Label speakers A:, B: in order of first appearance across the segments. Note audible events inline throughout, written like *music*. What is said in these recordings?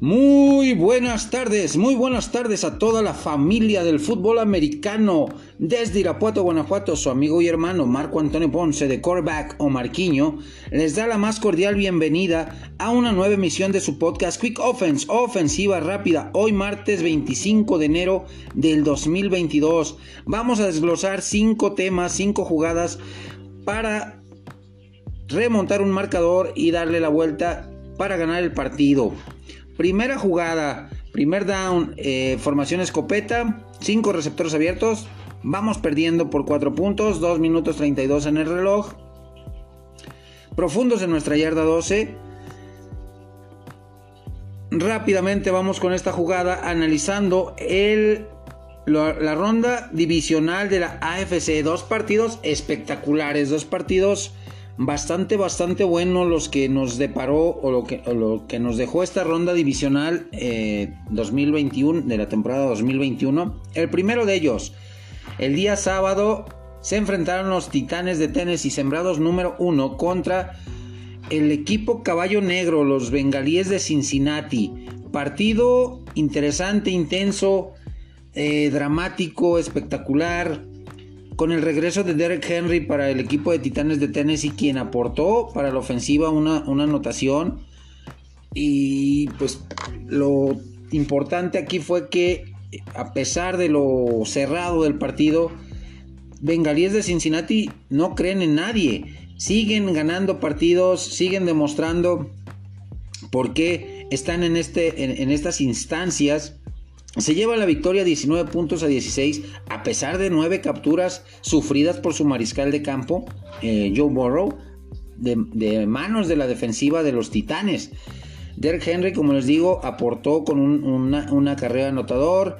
A: Muy buenas tardes, muy buenas tardes a toda la familia del fútbol americano. Desde Irapuato, Guanajuato, su amigo y hermano Marco Antonio Ponce de Coreback o Marquiño les da la más cordial bienvenida a una nueva emisión de su podcast Quick Offense, ofensiva rápida, hoy martes 25 de enero del 2022. Vamos a desglosar cinco temas, cinco jugadas para remontar un marcador y darle la vuelta para ganar el partido. Primera jugada, primer down, eh, formación escopeta, 5 receptores abiertos. Vamos perdiendo por 4 puntos, 2 minutos 32 en el reloj. Profundos en nuestra yarda 12. Rápidamente vamos con esta jugada analizando el, la ronda divisional de la AFC. Dos partidos espectaculares, dos partidos bastante, bastante bueno los que nos deparó o lo que, lo que nos dejó esta ronda divisional 2021, eh, de la temporada 2021. El primero de ellos, el día sábado, se enfrentaron los Titanes de Tennessee, sembrados número uno, contra el equipo Caballo Negro, los Bengalíes de Cincinnati. Partido interesante, intenso, eh, dramático, espectacular con el regreso de Derek Henry para el equipo de Titanes de Tennessee, quien aportó para la ofensiva una, anotación. Y pues lo importante aquí fue que a pesar de lo cerrado del partido, Bengalíes de Cincinnati no creen en nadie. Siguen ganando partidos, siguen demostrando por qué están en, este, en estas instancias se lleva la victoria 19 puntos a 16 a pesar de 9 capturas sufridas por su mariscal de campo, eh, Joe Burrow, de, manos de la defensiva de los Titanes. Derek Henry, como les digo, aportó con una, carrera anotador.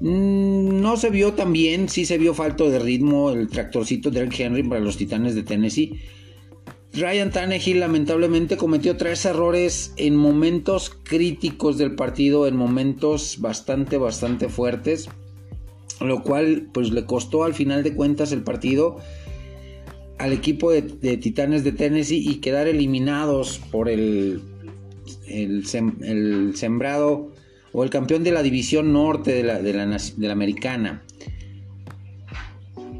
A: Mm, no se vio tan bien, sí se vio falto de ritmo el tractorcito Derek Henry para los Titanes de Tennessee. Ryan Tannehill lamentablemente cometió tres errores en momentos críticos del partido, en momentos bastante, bastante fuertes, lo cual pues le costó al final de cuentas el partido al equipo de, Titanes de Tennessee y quedar eliminados por el, el, sembrado o el campeón de la división norte de la, de la americana.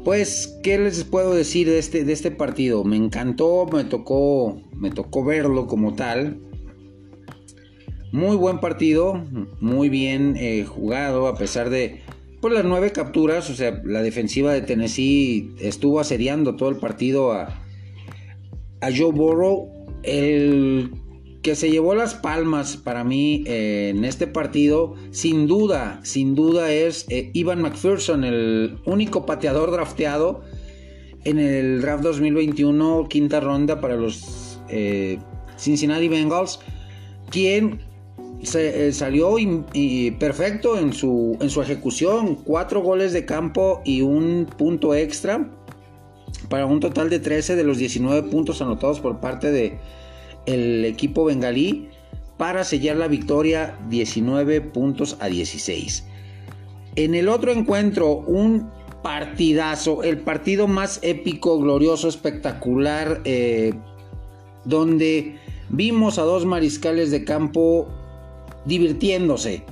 A: Pues, ¿qué les puedo decir de este, de este partido? Me encantó, me tocó, me tocó verlo como tal. Muy buen partido, muy bien eh, jugado, a pesar de pues, las nueve capturas. O sea, la defensiva de Tennessee estuvo asediando todo el partido a, a Joe Burrow. El que se llevó las palmas para mí eh, en este partido, sin duda, sin duda es eh, Ivan McPherson, el único pateador drafteado en el draft 2021, quinta ronda para los eh, Cincinnati Bengals, quien se, salió perfecto en su, en su ejecución, cuatro goles de campo y un punto extra, para un total de 13 de los 19 puntos anotados por parte de el equipo bengalí para sellar la victoria 19 puntos a 16. En el otro encuentro, un partidazo, el partido más épico, glorioso, espectacular, eh, donde vimos a dos mariscales de campo divirtiéndose,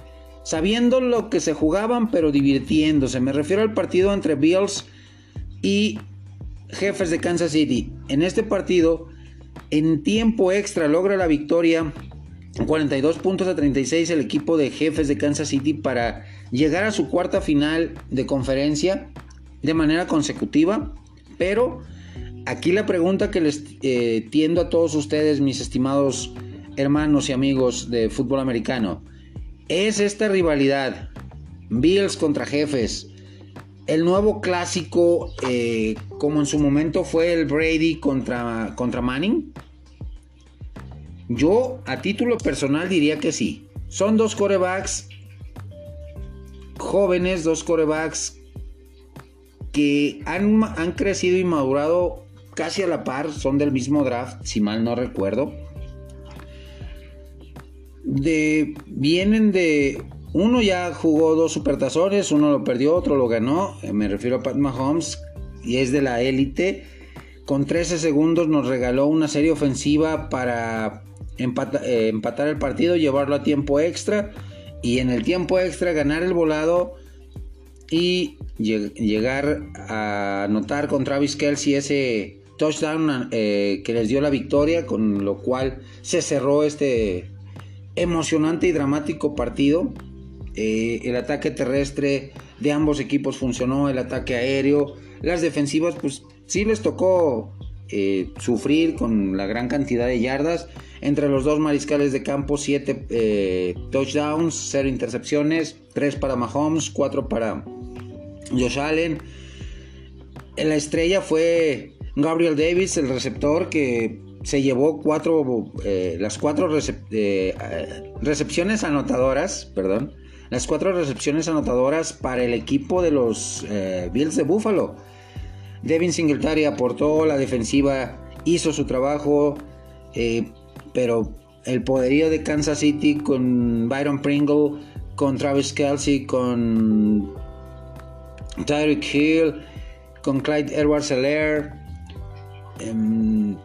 A: sabiendo lo que se jugaban, pero divirtiéndose. Me refiero al partido entre Bills y Jefes de Kansas City. En este partido, en tiempo extra logra la victoria 42 puntos a 36 el equipo de jefes de Kansas City para llegar a su cuarta final de conferencia de manera consecutiva. Pero aquí la pregunta que les eh, tiendo a todos ustedes, mis estimados hermanos y amigos de fútbol americano, es esta rivalidad Bills contra jefes el nuevo clásico, eh, como en su momento fue el Brady contra, contra Manning? Yo, a título personal, diría que sí. Son dos corebacks jóvenes, dos corebacks que han, han, crecido y madurado casi a la par, son del mismo draft, si mal no recuerdo. De, vienen de uno ya jugó dos supertazones, uno lo perdió, otro lo ganó. Eh, me refiero a Pat Mahomes y es de la élite. Con 13 segundos nos regaló una serie ofensiva para empatar el partido, llevarlo a tiempo extra y en el tiempo extra ganar el volado y llegar a anotar con Travis Kelsey ese touchdown eh, que les dio la victoria, con lo cual se cerró este emocionante y dramático partido. Eh, el ataque terrestre de ambos equipos funcionó, el ataque aéreo, las defensivas pues sí les tocó eh, sufrir con la gran cantidad de yardas. Entre los dos mariscales de campo, 7 touchdowns, 0 intercepciones, 3 para Mahomes, 4 para Josh Allen. La estrella fue Gabriel Davis, el receptor que se llevó cuatro, eh, las cuatro eh, recepciones anotadoras, perdón, las cuatro recepciones anotadoras para el equipo de los eh, Bills de Buffalo. Devin Singletary aportó, la defensiva hizo su trabajo, pero el poderío de Kansas City con Byron Pringle, con Travis Kelsey, con Tyreek Hill, con Clyde Edwards Alaire em,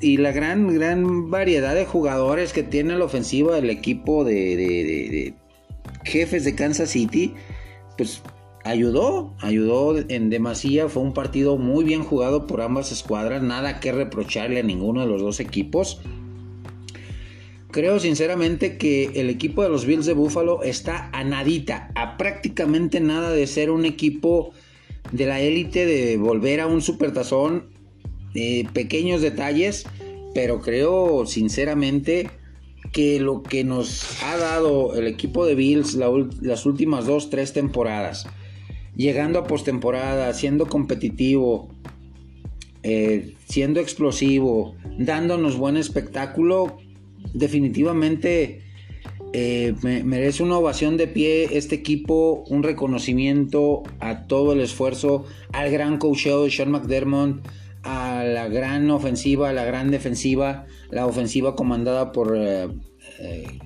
A: y la gran, gran variedad de jugadores que tiene la ofensiva del equipo de, jefes de Kansas City, pues ayudó, ayudó en demasía. Fue un partido muy bien jugado por ambas escuadras, nada que reprocharle a ninguno de los dos equipos. Creo sinceramente que el equipo de los Bills de Buffalo está a nadita, a prácticamente nada de ser un equipo de la élite, de volver a un supertazón. Eh, pequeños detalles, pero creo sinceramente que lo que nos ha dado el equipo de Bills las últimas dos, tres temporadas, llegando a postemporada, siendo competitivo, eh, siendo explosivo, dándonos buen espectáculo, definitivamente eh, merece una ovación de pie este equipo, un reconocimiento a todo el esfuerzo, al gran coacheo de Sean McDermott, a la gran ofensiva, a la gran defensiva, la ofensiva comandada por eh, eh,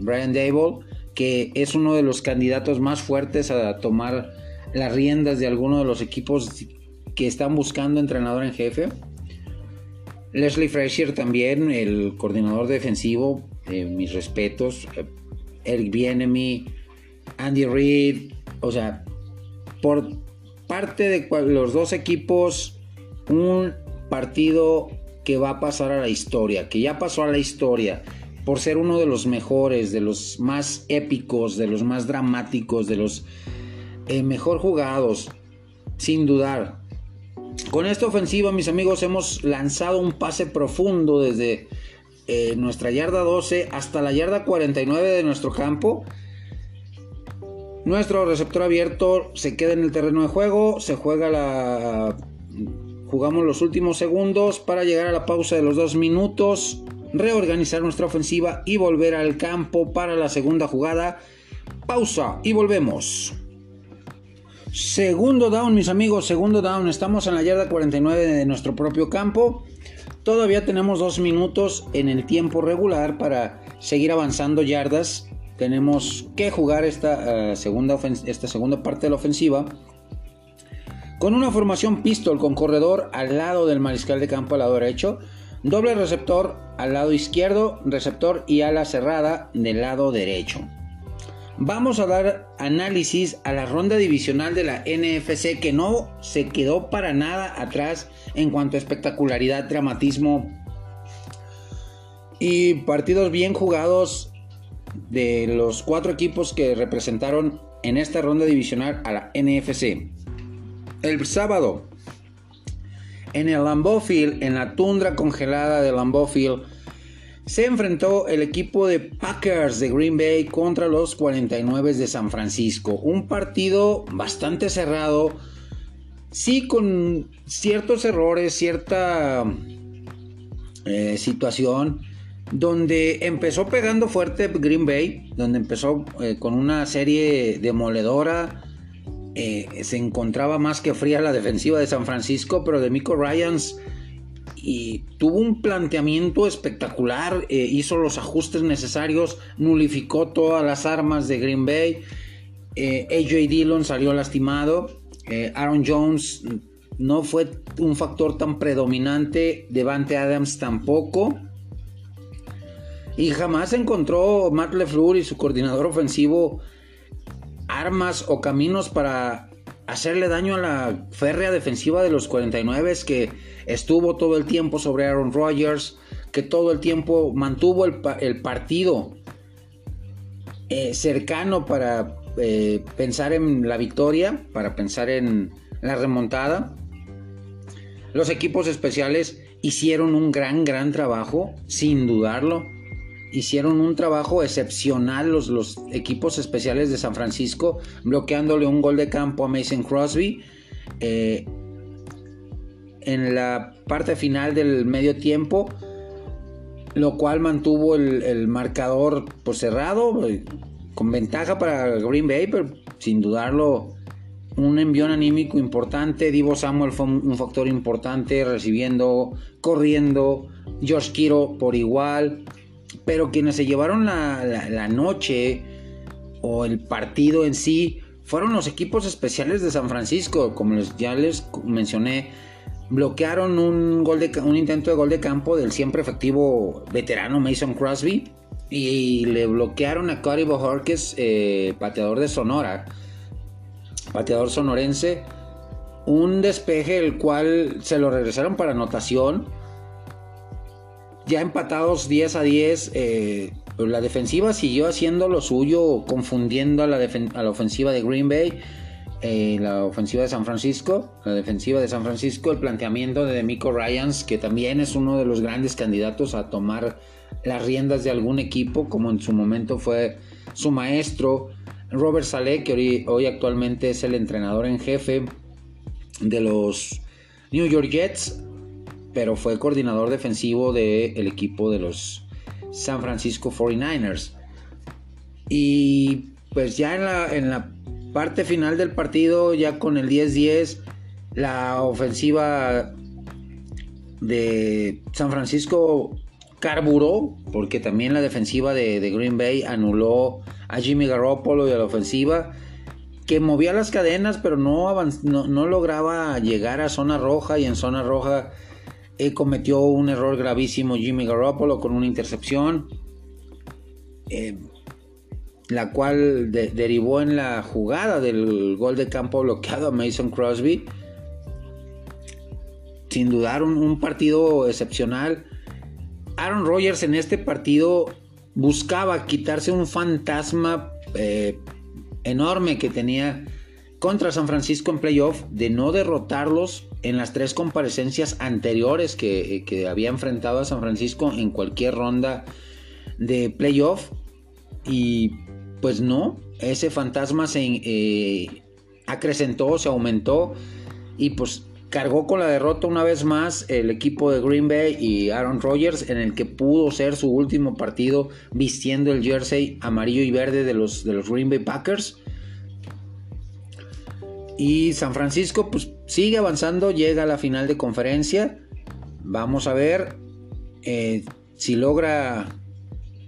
A: Brian Dable, que es uno de los candidatos más fuertes a tomar las riendas de alguno de los equipos que están buscando entrenador en jefe. Leslie Frazier también, el coordinador defensivo, eh, mis respetos. Eric Bienemy, Andy Reid, o sea, por parte de los dos equipos, un partido que va a pasar a la historia, que ya pasó a la historia por ser uno de los mejores, de los más épicos, de los más dramáticos, de los eh, mejor jugados, sin dudar. Con esta ofensiva, mis amigos, hemos lanzado un pase profundo desde eh, nuestra yarda 12 hasta la yarda 49 de nuestro campo. Nuestro receptor abierto se queda en el terreno de juego, se juega la... Jugamos los últimos segundos para llegar a la pausa de los dos minutos, reorganizar nuestra ofensiva y volver al campo para la segunda jugada. Pausa y volvemos. Segundo down, mis amigos, segundo down. Estamos en la yarda 49 de nuestro propio campo. Todavía tenemos dos minutos en el tiempo regular para seguir avanzando yardas. Tenemos que jugar esta, eh, segunda, esta segunda parte de la ofensiva con una formación pistol con corredor al lado del mariscal de campo al lado derecho, doble receptor al lado izquierdo, receptor y ala cerrada del lado derecho. Vamos a dar análisis a la ronda divisional de la NFC que no se quedó para nada atrás en cuanto a espectacularidad, dramatismo y partidos bien jugados de los cuatro equipos que representaron en esta ronda divisional a la NFC. El sábado, en el Lambeau en la tundra congelada de Lambeau se enfrentó el equipo de Packers de Green Bay contra los 49 de San Francisco. Un partido bastante cerrado, sí con ciertos errores, cierta eh, situación donde empezó pegando fuerte Green Bay, donde empezó eh, con una serie demoledora. Eh, se encontraba más que fría la defensiva de San Francisco, pero de Miko Ryans y tuvo un planteamiento espectacular, eh, hizo los ajustes necesarios, nulificó todas las armas de Green Bay. Eh, AJ Dillon salió lastimado. Eh, Aaron Jones no fue un factor tan predominante. Devante Adams tampoco. Y jamás encontró Matt LeFleur y su coordinador ofensivo armas o caminos para hacerle daño a la férrea defensiva de los 49 que estuvo todo el tiempo sobre Aaron Rodgers, que todo el tiempo mantuvo el, partido eh, cercano para eh, pensar en la victoria, para pensar en la remontada. Los equipos especiales hicieron un gran, gran trabajo, sin dudarlo. Hicieron un trabajo excepcional los, los equipos especiales de San Francisco, bloqueándole un gol de campo a Mason Crosby. Eh, en la parte final del medio tiempo, lo cual mantuvo el, marcador pues, cerrado, eh, con ventaja para Green Bay, pero sin dudarlo un envión anímico importante. Divo Samuel fue un factor importante recibiendo, corriendo. George Kiro por igual. Pero quienes se llevaron la, noche o el partido en sí fueron los equipos especiales de San Francisco. Como les, ya les mencioné, bloquearon un, gol de, un intento de gol de campo del siempre efectivo veterano Mason Crosby. Y le bloquearon a Cody Bojorquez, eh, pateador de Sonora pateador sonorense, un despeje el cual se lo regresaron para anotación. Ya empatados 10 a 10, eh, la defensiva siguió haciendo lo suyo, confundiendo a la, ofensiva de Green Bay, eh, la ofensiva de San Francisco, la defensiva de San Francisco, el planteamiento de Demico Ryans, que también es uno de los grandes candidatos a tomar las riendas de algún equipo, como en su momento fue su maestro, Robert Saleh, que hoy, actualmente es el entrenador en jefe de los New York Jets, pero fue coordinador defensivo del equipo de los San Francisco 49ers. Y pues ya en la, en la parte final del partido, ya con el 10-10, la ofensiva de San Francisco carburó, porque también la defensiva de, Green Bay anuló a Jimmy Garoppolo y a la ofensiva, que movía las cadenas, pero no, no, lograba llegar a zona roja y en zona roja eh, cometió un error gravísimo Jimmy Garoppolo con una intercepción, eh, la cual derivó en la jugada del gol de campo bloqueado a Mason Crosby. Sin dudar un partido excepcional Aaron Rodgers en este partido buscaba quitarse un fantasma eh, enorme que tenía contra San Francisco en playoff de no derrotarlos en las tres comparecencias anteriores que, había enfrentado a San Francisco en cualquier ronda de playoff y pues no, ese fantasma se eh, acrecentó, se aumentó y pues cargó con la derrota una vez más el equipo de Green Bay y Aaron Rodgers en el que pudo ser su último partido vistiendo el jersey amarillo y verde de los, de los Green Bay Packers. Y San Francisco pues sigue avanzando, llega a la final de conferencia. Vamos a ver eh, si logra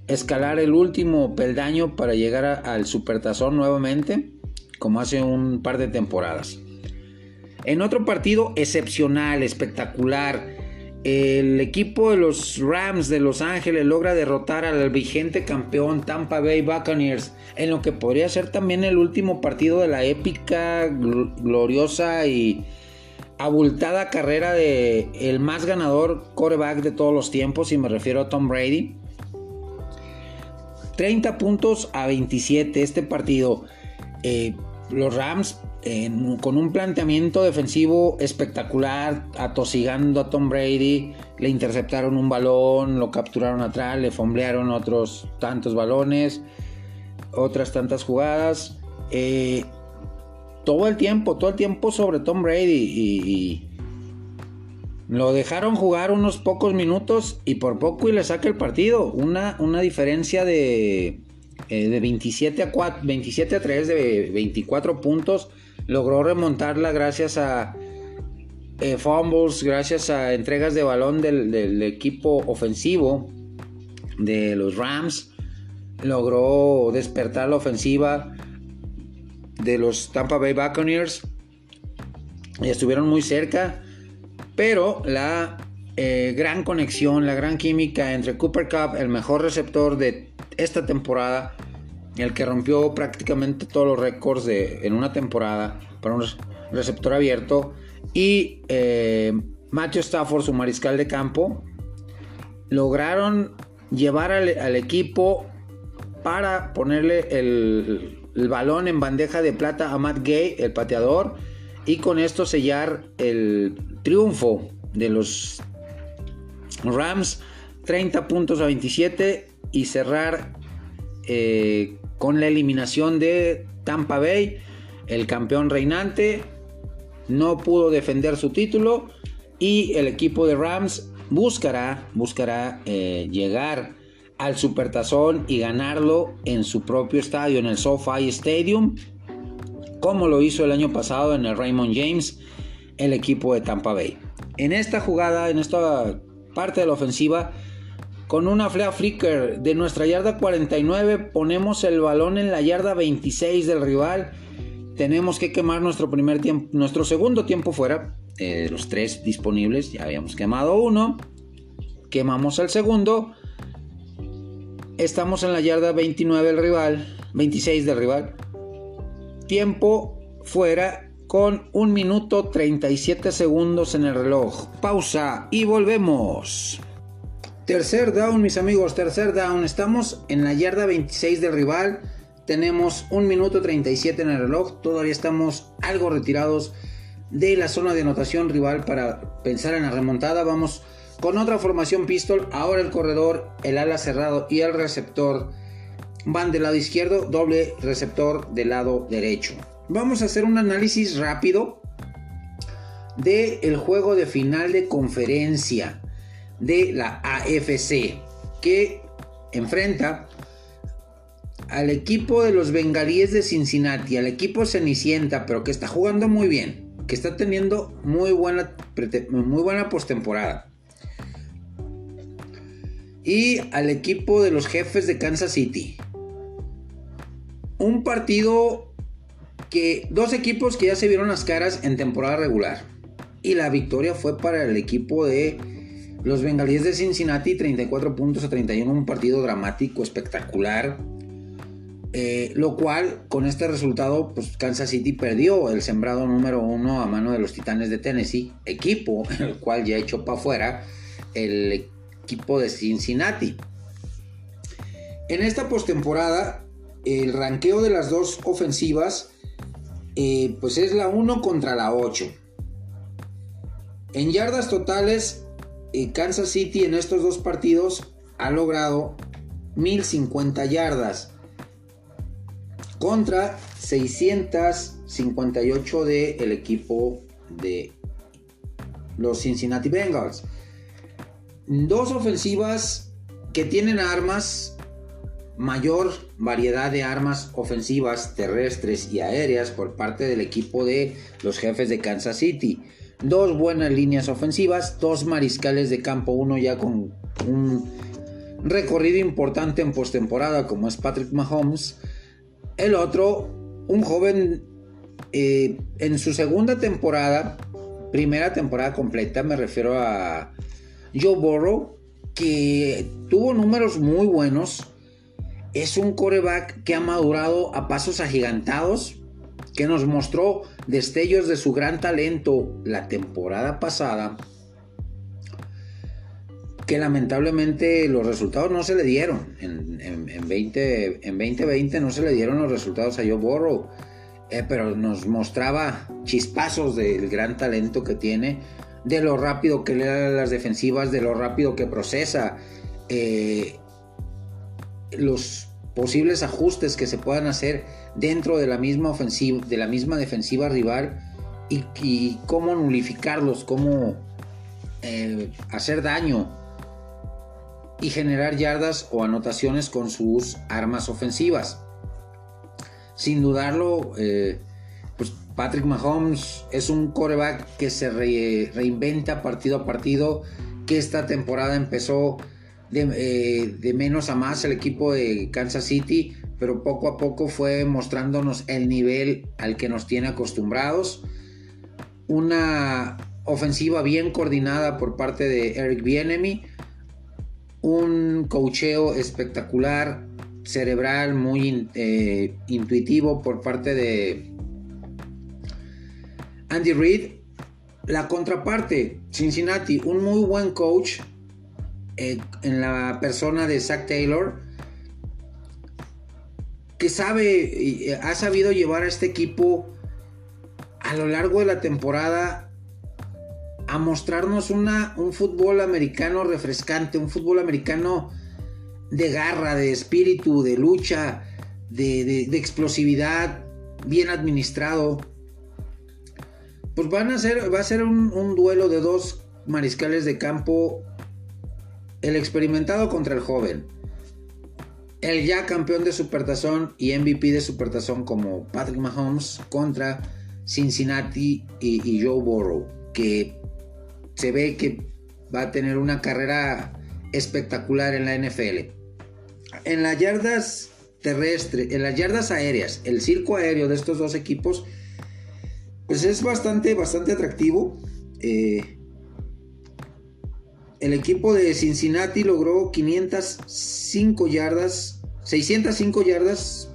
A: escalar el último peldaño para llegar al supertazón nuevamente, como hace un par de temporadas. En otro partido excepcional, espectacular, el equipo de los Rams de Los Ángeles logra derrotar al vigente campeón Tampa Bay Buccaneers en lo que podría ser también el último partido de la épica, gloriosa y abultada carrera de el más ganador quarterback de todos los tiempos y me refiero a Tom Brady. 30 puntos a 27 este partido. Eh, los Rams con un planteamiento defensivo espectacular, atosigando a Tom Brady, le interceptaron un balón, lo capturaron atrás, le fomblearon otros tantos balones, otras tantas jugadas. Eh, todo el tiempo, todo el tiempo sobre Tom Brady y, lo dejaron jugar unos pocos minutos y por poco y le saca el partido. Una, una diferencia de, eh, de 27 a, 4, 27 a 3, de 24 puntos logró remontarla gracias a eh, fumbles, gracias a entregas de balón del, equipo ofensivo de los Rams. Logró despertar la ofensiva de los Tampa Bay Buccaneers. Estuvieron muy cerca. Pero la eh, gran conexión, la gran química entre Cooper Cup, el mejor receptor de esta temporada, el que rompió prácticamente todos los récords de, en una temporada para un receptor abierto, y eh, Matthew Stafford, su mariscal de campo, lograron llevar al, equipo para ponerle el, balón en bandeja de plata a Matt Gay, el pateador, y con esto sellar el triunfo de los Rams 30 puntos a 27 y cerrar eh, con la eliminación de Tampa Bay, el campeón reinante. No pudo defender su título y el equipo de Rams buscará, buscará eh, llegar al Supertazón y ganarlo en su propio estadio, en el SoFi Stadium, como lo hizo el año pasado en el Raymond James, el equipo de Tampa Bay. En esta jugada, en esta parte de la ofensiva, con una flea flicker de nuestra yarda 49, ponemos el balón en la yarda 26 del rival. Tenemos que quemar nuestro primer tiempo, nuestro segundo tiempo fuera. Eh, los tres disponibles, ya habíamos quemado uno. Quemamos el segundo. Estamos en la yarda 29 del rival, 26 del rival. Tiempo fuera con un minuto 37 segundos en el reloj. Pausa y volvemos. Tercer down, mis amigos, tercer down. Estamos en la yarda 26 del rival. Tenemos un minuto 37 en el reloj. Todavía estamos algo retirados de la zona de anotación rival para pensar en la remontada. Vamos con otra formación pistol. Ahora el corredor, el ala cerrado y el receptor van del lado izquierdo. Doble receptor del lado derecho vamos a hacer un análisis rápido del el juego de final de conferencia de la AFC que enfrenta al equipo de los bengalíes de Cincinnati, al equipo Cenicienta, pero que está jugando muy bien, que está teniendo muy buena, muy buena postemporada. Y al equipo de los jefes de Kansas City. Un partido que dos equipos que ya se vieron las caras en temporada regular. Y la victoria fue para el equipo de los Bengalíes de Cincinnati, 34 puntos a 31, un partido dramático, espectacular. Eh, lo cual, con este resultado, pues Kansas City perdió el sembrado número uno a mano de los Titanes de Tennessee, equipo *laughs* el cual ya echó para afuera el equipo de Cincinnati. En esta postemporada, el ranqueo de las dos ofensivas eh, pues es la 1 contra la 8. En yardas totales, Kansas City en estos dos partidos ha logrado 1050 yardas contra 658 del equipo de los Cincinnati Bengals. Dos ofensivas que tienen armas mayor variedad de armas ofensivas terrestres y aéreas por parte del equipo de los jefes de Kansas City. Dos buenas líneas ofensivas, dos mariscales de campo, uno ya con un recorrido importante en postemporada como es Patrick Mahomes. El otro, un joven eh, en su segunda temporada, primera temporada completa, me refiero a Joe Burrow, que tuvo números muy buenos es un coreback que ha madurado a pasos agigantados, que nos mostró destellos de su gran talento la temporada pasada, que lamentablemente los resultados no se le dieron. En, en, 20, en 2020 no se le dieron los resultados a Joe Burrow, eh, pero nos mostraba chispazos del gran talento que tiene, de lo rápido que le da las defensivas, de lo rápido que procesa. Eh, los posibles ajustes que se puedan hacer dentro de la misma ofensiva, de la misma defensiva rival y, cómo nulificarlos, cómo eh, hacer daño y generar yardas o anotaciones con sus armas ofensivas. Sin dudarlo, eh, pues Patrick Mahomes es un coreback que se reinventa partido a partido, que esta temporada empezó eh, de, menos a más el equipo de Kansas City, pero poco a poco fue mostrándonos el nivel al que nos tiene acostumbrados. Una ofensiva bien coordinada por parte de Eric Bienemy, un cocheo espectacular, cerebral, muy eh, intuitivo por parte de Andy Reid. La contraparte, Cincinnati, un muy buen coach eh, en la persona de Zach Taylor, que sabe, ha sabido llevar a este equipo a lo largo de la temporada a mostrarnos una, un fútbol americano refrescante, un fútbol americano de garra, de espíritu, de lucha, de, explosividad, bien administrado. Pues van a ser, va a ser un duelo de dos mariscales de campo, el experimentado contra el joven. El ya campeón de Supertazón y MVP de Supertazón como Patrick Mahomes contra Cincinnati y, Joe Burrow, que se ve que va a tener una carrera espectacular en la NFL. En las yardas terrestres, en las yardas aéreas, el circo aéreo de estos dos equipos, pues es bastante, bastante atractivo. Eh, el equipo de Cincinnati logró 505 yardas, 605 yardas,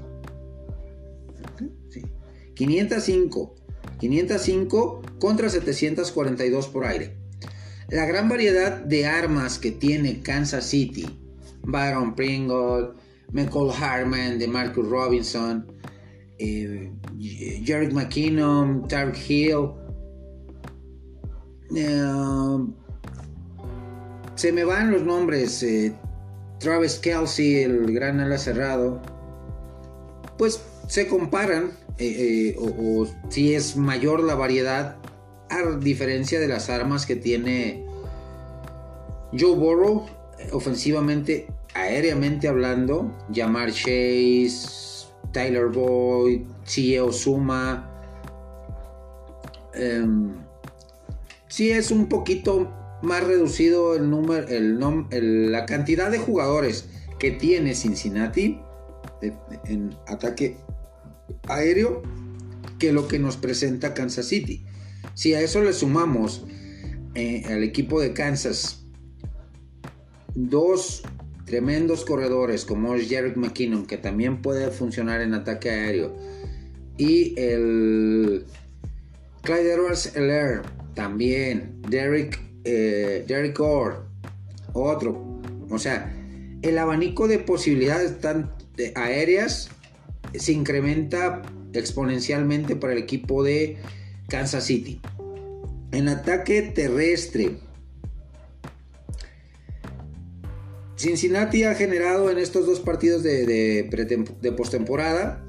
A: 505 505 contra 742 por aire. La gran variedad de armas que tiene Kansas City, Byron Pringle, Michael Harman, de Marcus Robinson, eh, Jared McKinnon, Tark Hill, eh, se me van los nombres, eh, Travis Kelsey, el gran ala cerrado, pues se comparan eh, eh, o, si es mayor la variedad a diferencia de las armas que tiene Joe Burrow ofensivamente, aéreamente hablando, Jamar Chase, Tyler Boyd, CEO Suma. Em, si es un poquito más reducido el número, la cantidad de jugadores que tiene Cincinnati en ataque aéreo que lo que nos presenta Kansas City. Si a eso le sumamos eh, al equipo de Kansas dos tremendos corredores como es Jared McKinnon, que también puede funcionar en ataque aéreo, y el Clyde Edwards Heller, también, Derek, eh, Derek Orr, otro. O sea, el abanico de posibilidades tan aéreas se incrementa exponencialmente para el equipo de Kansas City. En ataque terrestre, Cincinnati ha generado en estos dos partidos de, de, postemporada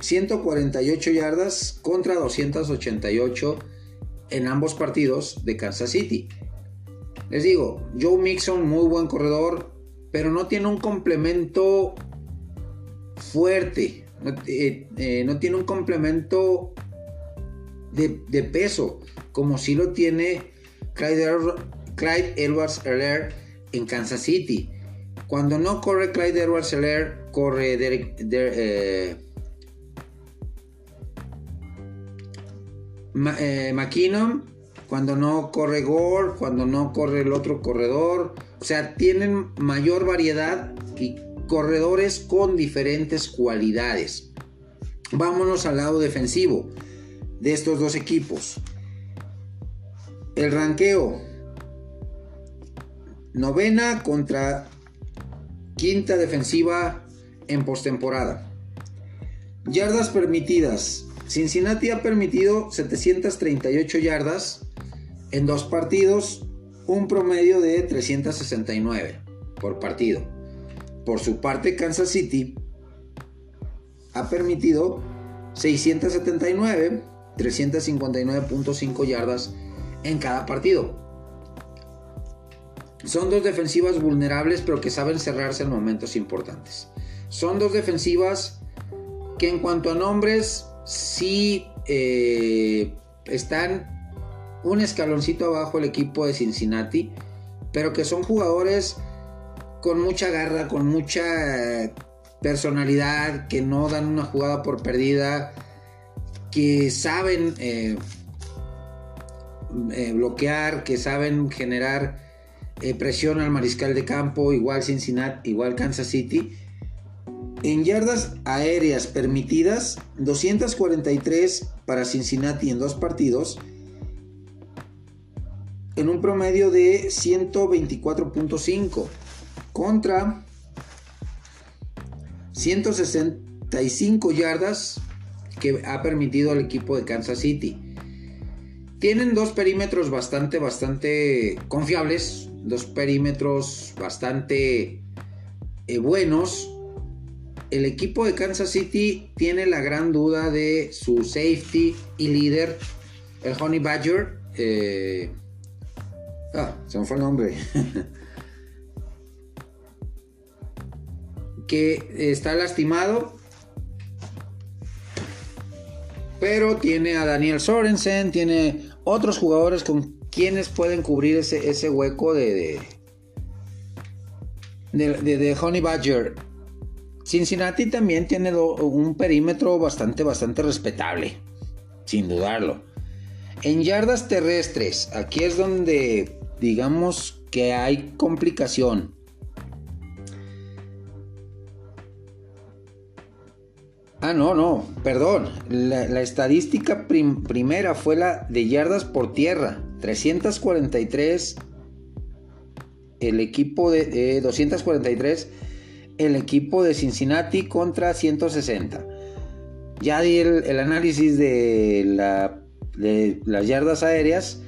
A: 148 yardas contra 288 en ambos partidos de Kansas City. Les digo, Joe Mixon, muy buen corredor, pero no tiene un complemento fuerte, eh, eh, no, tiene un complemento de, peso, como si lo tiene Clyde, Edwards Heller en Kansas City. Cuando no corre Clyde Edwards Heller, corre Derek, eh, McKinnon. Cuando no corre Gore, cuando no corre el otro corredor. O sea, tienen mayor variedad y corredores con diferentes cualidades. Vámonos al lado defensivo de estos dos equipos. El ranqueo. Novena contra quinta defensiva en postemporada. Yardas permitidas. Cincinnati ha permitido 738 yardas en dos partidos, un promedio de 369 por partido. Por su parte, Kansas City ha permitido 679, 359.5 yardas en cada partido. Son dos defensivas vulnerables pero que saben cerrarse en momentos importantes. Son dos defensivas que en cuanto a nombres sí eh, están un escaloncito abajo el equipo de Cincinnati, pero que son jugadores con mucha garra, con mucha personalidad, que no dan una jugada por perdida, que saben eh, eh, bloquear, que saben generar presión al mariscal de campo, igual Cincinnati, igual Kansas City. En yardas aéreas permitidas, 243 para Cincinnati en dos partidos, en un promedio de 124.5 contra 165 yardas que ha permitido al equipo de Kansas City. Tienen dos perímetros bastante, bastante confiables, dos perímetros bastante eh, buenos. El equipo de Kansas City tiene la gran duda de su safety y líder, el Honey Badger. Eh, ah, se me fue el nombre. *laughs* que está lastimado. Pero tiene a Daniel Sorensen, tiene otros jugadores con quienes pueden cubrir ese, ese hueco de de, Honey Badger. Cincinnati también tiene un perímetro bastante, bastante respetable, sin dudarlo. En yardas terrestres, aquí es donde digamos que hay complicación. Ah, no, no, perdón. La, estadística primera fue la de yardas por tierra. 343. El equipo de 243. El equipo de Cincinnati contra 160. Ya di el, análisis de, la, de las yardas aéreas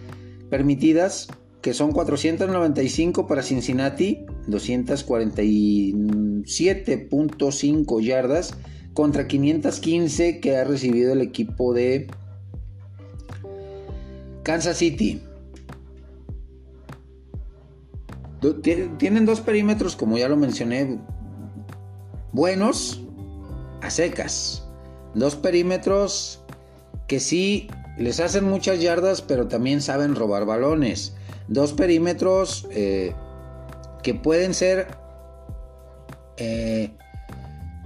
A: permitidas, que son 495 para Cincinnati, 247.5 yardas contra 515 que ha recibido el equipo de Kansas City. Tienen dos perímetros, como ya lo mencioné, buenos a secas. Dos perímetros que sí les hacen muchas yardas, pero también saben robar balones. Dos perímetros eh, que pueden ser eh,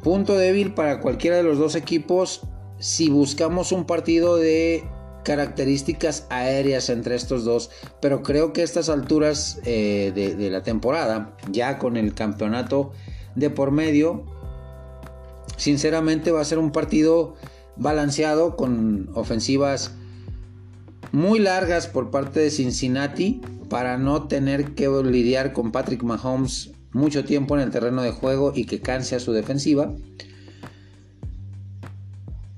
A: Punto débil para cualquiera de los dos equipos si buscamos un partido de características aéreas entre estos dos, pero creo que a estas alturas eh, de, la temporada, ya con el campeonato de por medio, sinceramente va a ser un partido balanceado con ofensivas muy largas por parte de Cincinnati para no tener que lidiar con Patrick Mahomes mucho tiempo en el terreno de juego y que canse a su defensiva.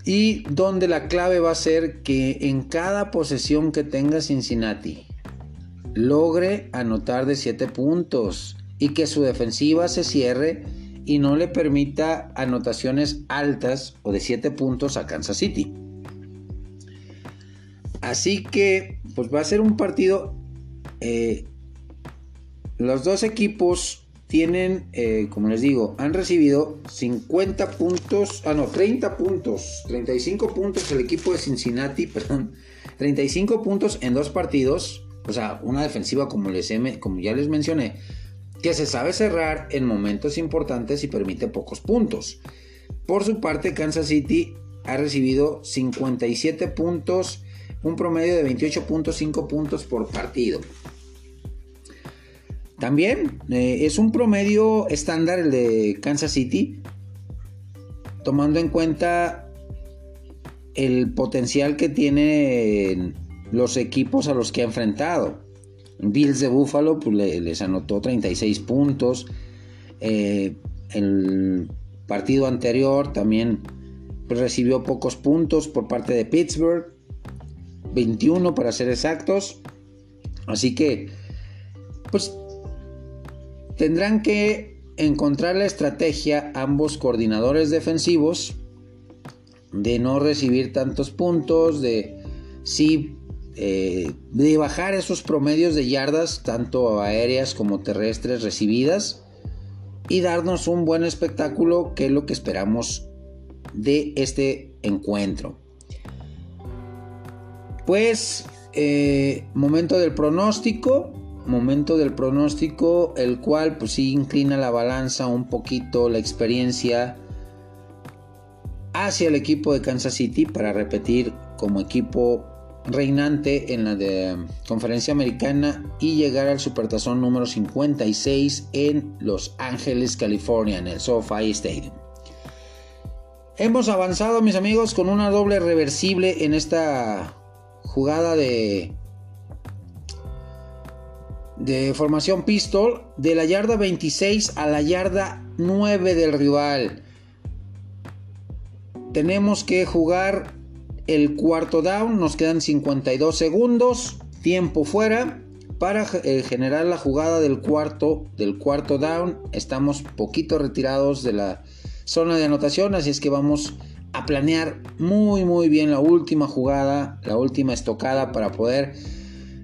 A: Y donde la clave va a ser que en cada posesión que tenga Cincinnati logre anotar de 7 puntos y que su defensiva se cierre y no le permita anotaciones altas o de 7 puntos a Kansas City. Así que pues va a ser un partido... Eh, los dos equipos tienen, eh, como les digo, han recibido 50 puntos, ah no, 30 puntos, 35 puntos el equipo de Cincinnati, *laughs* perdón, 35 puntos en dos partidos, o sea, una defensiva como, les como ya les mencioné, que se sabe cerrar en momentos importantes y permite pocos puntos. Por su parte, Kansas City ha recibido 57 puntos, un promedio de 28.5 puntos por partido. También eh, es un promedio estándar el de Kansas City, tomando en cuenta el potencial que tienen los equipos a los que ha enfrentado. Bills de Buffalo pues, les anotó 36 puntos. Eh, el partido anterior también pues, recibió pocos puntos por parte de Pittsburgh. 21 para ser exactos. Así que, pues Tendrán que encontrar la estrategia ambos coordinadores defensivos de no recibir tantos puntos, de sí eh, de bajar esos promedios de yardas, tanto aéreas como terrestres recibidas, y darnos un buen espectáculo, que es lo que esperamos de este encuentro. Pues, eh, momento del pronóstico momento del pronóstico, el cual pues sí inclina la balanza un poquito la experiencia hacia el equipo de Kansas City para repetir como equipo reinante en la de conferencia americana y llegar al supertazón número 56 en Los Ángeles, California, en el SoFi Stadium. Hemos avanzado, mis amigos, con una doble reversible en esta jugada de de formación pistol de la yarda 26 a la yarda 9 del rival. Tenemos que jugar el cuarto down, nos quedan 52 segundos, tiempo fuera para eh, generar la jugada del cuarto del cuarto down. Estamos poquito retirados de la zona de anotación, así es que vamos a planear muy muy bien la última jugada, la última estocada para poder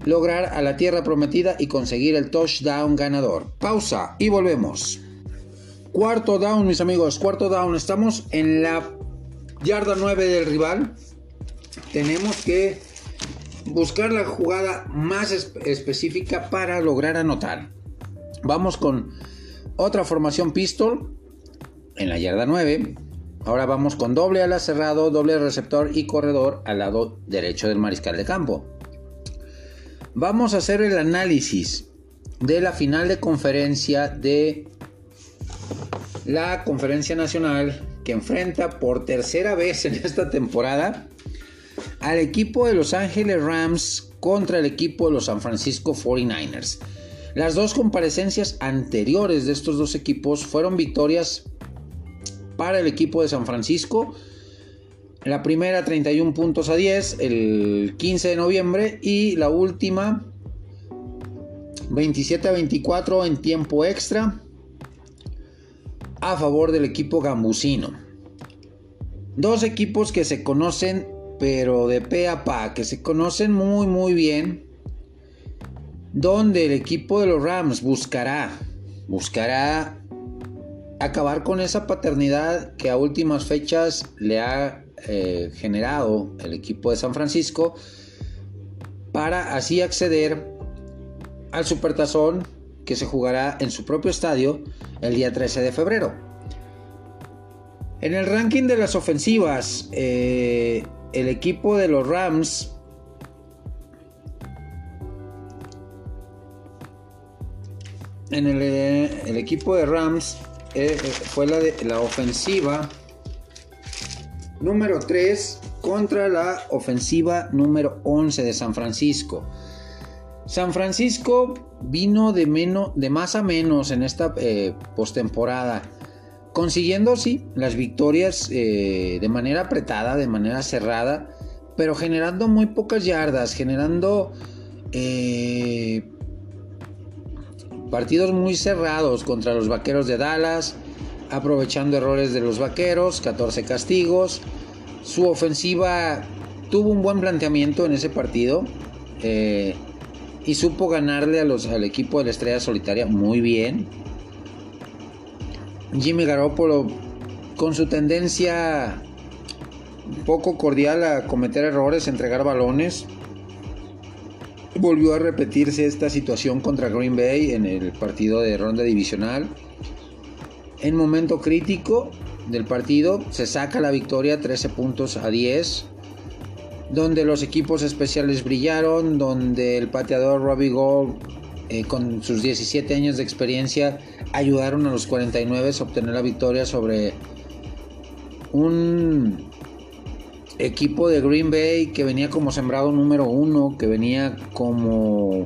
A: lograr a la tierra prometida y conseguir el touchdown ganador. Pausa y volvemos. Cuarto down, mis amigos, cuarto down. Estamos en la yarda 9 del rival. Tenemos que buscar la jugada más específica para lograr anotar. Vamos con otra formación pistol en la yarda 9. Ahora vamos con doble ala cerrado, doble receptor y corredor al lado derecho del mariscal de campo. Vamos a hacer el análisis de la final de conferencia de la conferencia nacional que enfrenta por tercera vez en esta temporada al equipo de Los Ángeles Rams contra el equipo de los San Francisco 49ers. Las dos comparecencias anteriores de estos dos equipos fueron victorias para el equipo de San Francisco. La primera 31 puntos a 10 el 15 de noviembre y la última 27 a 24 en tiempo extra a favor del equipo gambusino. Dos equipos que se conocen pero de pe a pa, que se conocen muy muy bien, donde el equipo de los Rams buscará, buscará acabar con esa paternidad que a últimas fechas le ha eh, generado el equipo de San Francisco para así acceder al Supertazón que se jugará en su propio estadio el día 13 de febrero. En el ranking de las ofensivas, eh, el equipo de los Rams en el, eh, equipo de Rams eh, fue la, de, la ofensiva número 3 contra la ofensiva número 11 de San Francisco. San Francisco vino de, menos, de más a menos en esta eh, postemporada, consiguiendo sí las victorias eh, de manera apretada, de manera cerrada, pero generando muy pocas yardas, generando eh, partidos muy cerrados contra los Vaqueros de Dallas, aprovechando errores de los Vaqueros, 14 castigos. Su ofensiva tuvo un buen planteamiento en ese partido y supo ganarle al equipo de la Estrella Solitaria muy bien. Jimmy Garoppolo con su tendencia poco cordial a cometer errores, entregar balones. Volvió a repetirse esta situación contra Green Bay en el partido de ronda divisional. En momento crítico del partido se saca la victoria 13 puntos a 10 donde los equipos especiales brillaron, donde el pateador Robbie Gold eh, con sus 17 años de experiencia ayudaron a los 49 a obtener la victoria sobre un equipo de Green Bay que venía como sembrado número uno, que venía como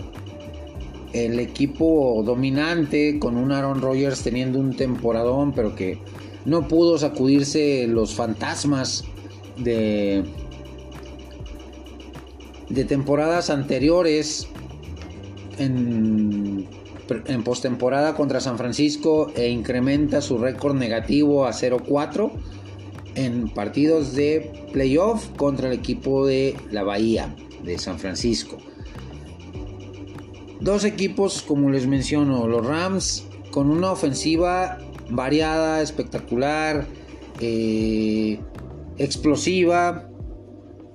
A: el equipo dominante con un Aaron Rodgers teniendo un temporadón, pero que no pudo sacudirse los fantasmas de de temporadas anteriores en, postemporada contra San Francisco e incrementa su récord negativo a 0-4 en partidos de playoff contra el equipo de la Bahía de San Francisco. Dos equipos, como les menciono, los Rams con una ofensiva variada, espectacular, eh, explosiva,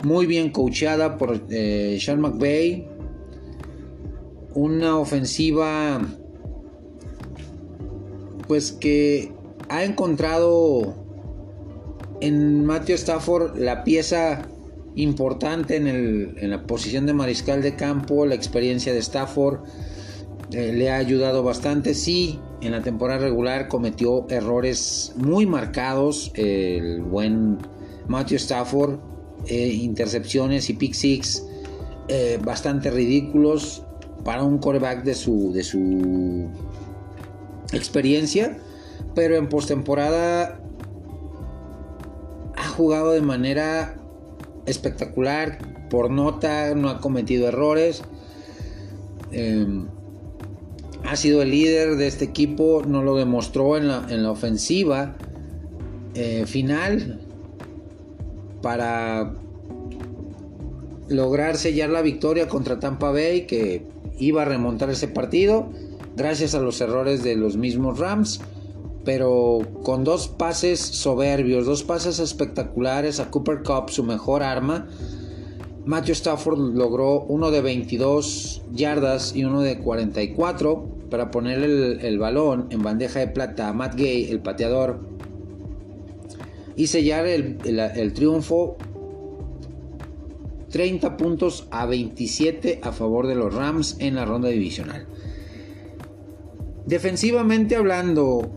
A: muy bien coachada por eh, Sean McVay. Una ofensiva pues que ha encontrado en Matthew Stafford la pieza importante en, la posición de mariscal de campo, la experiencia de Stafford eh, le ha ayudado bastante. Sí, en la temporada regular cometió errores muy marcados el buen Matthew Stafford, eh, intercepciones y pick six eh, bastante ridículos para un coreback de su, de su experiencia, pero en postemporada ha jugado de manera espectacular, por nota, no ha cometido errores. Em, ha sido el líder de este equipo, no lo demostró en la, ofensiva eh, final para lograr sellar la victoria contra Tampa Bay que iba a remontar ese partido gracias a los errores de los mismos Rams pero con dos pases soberbios, dos pases espectaculares a Cooper Cup, su mejor arma, Matthew Stafford logró uno de 22 yardas y uno de 44 para poner el, balón en bandeja de plata a Matt Gay, el pateador, y sellar el, el triunfo 30 puntos a 27 a favor de los Rams en la ronda divisional. Defensivamente hablando,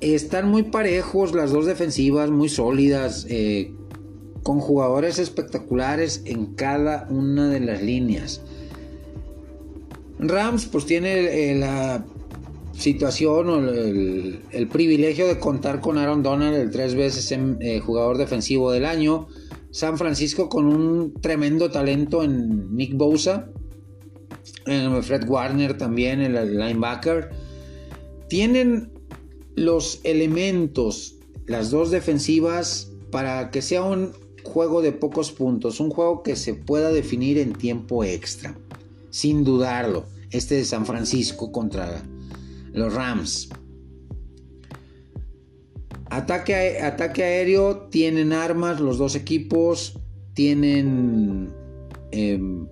A: están muy parejos las dos defensivas, muy sólidas, eh, con jugadores espectaculares en cada una de las líneas. Rams pues tiene eh, la situación o el, privilegio de contar con Aaron Donald, el tres veces eh, jugador defensivo del año. San Francisco con un tremendo talento en Nick Bosa. En Fred Warner también, el linebacker. Tienen los elementos, las dos defensivas, para que sea un juego de pocos puntos, un juego que se pueda definir en tiempo extra, sin dudarlo. Este de San Francisco contra los Rams. Ataque, ataque aéreo, tienen armas los dos equipos, tienen em,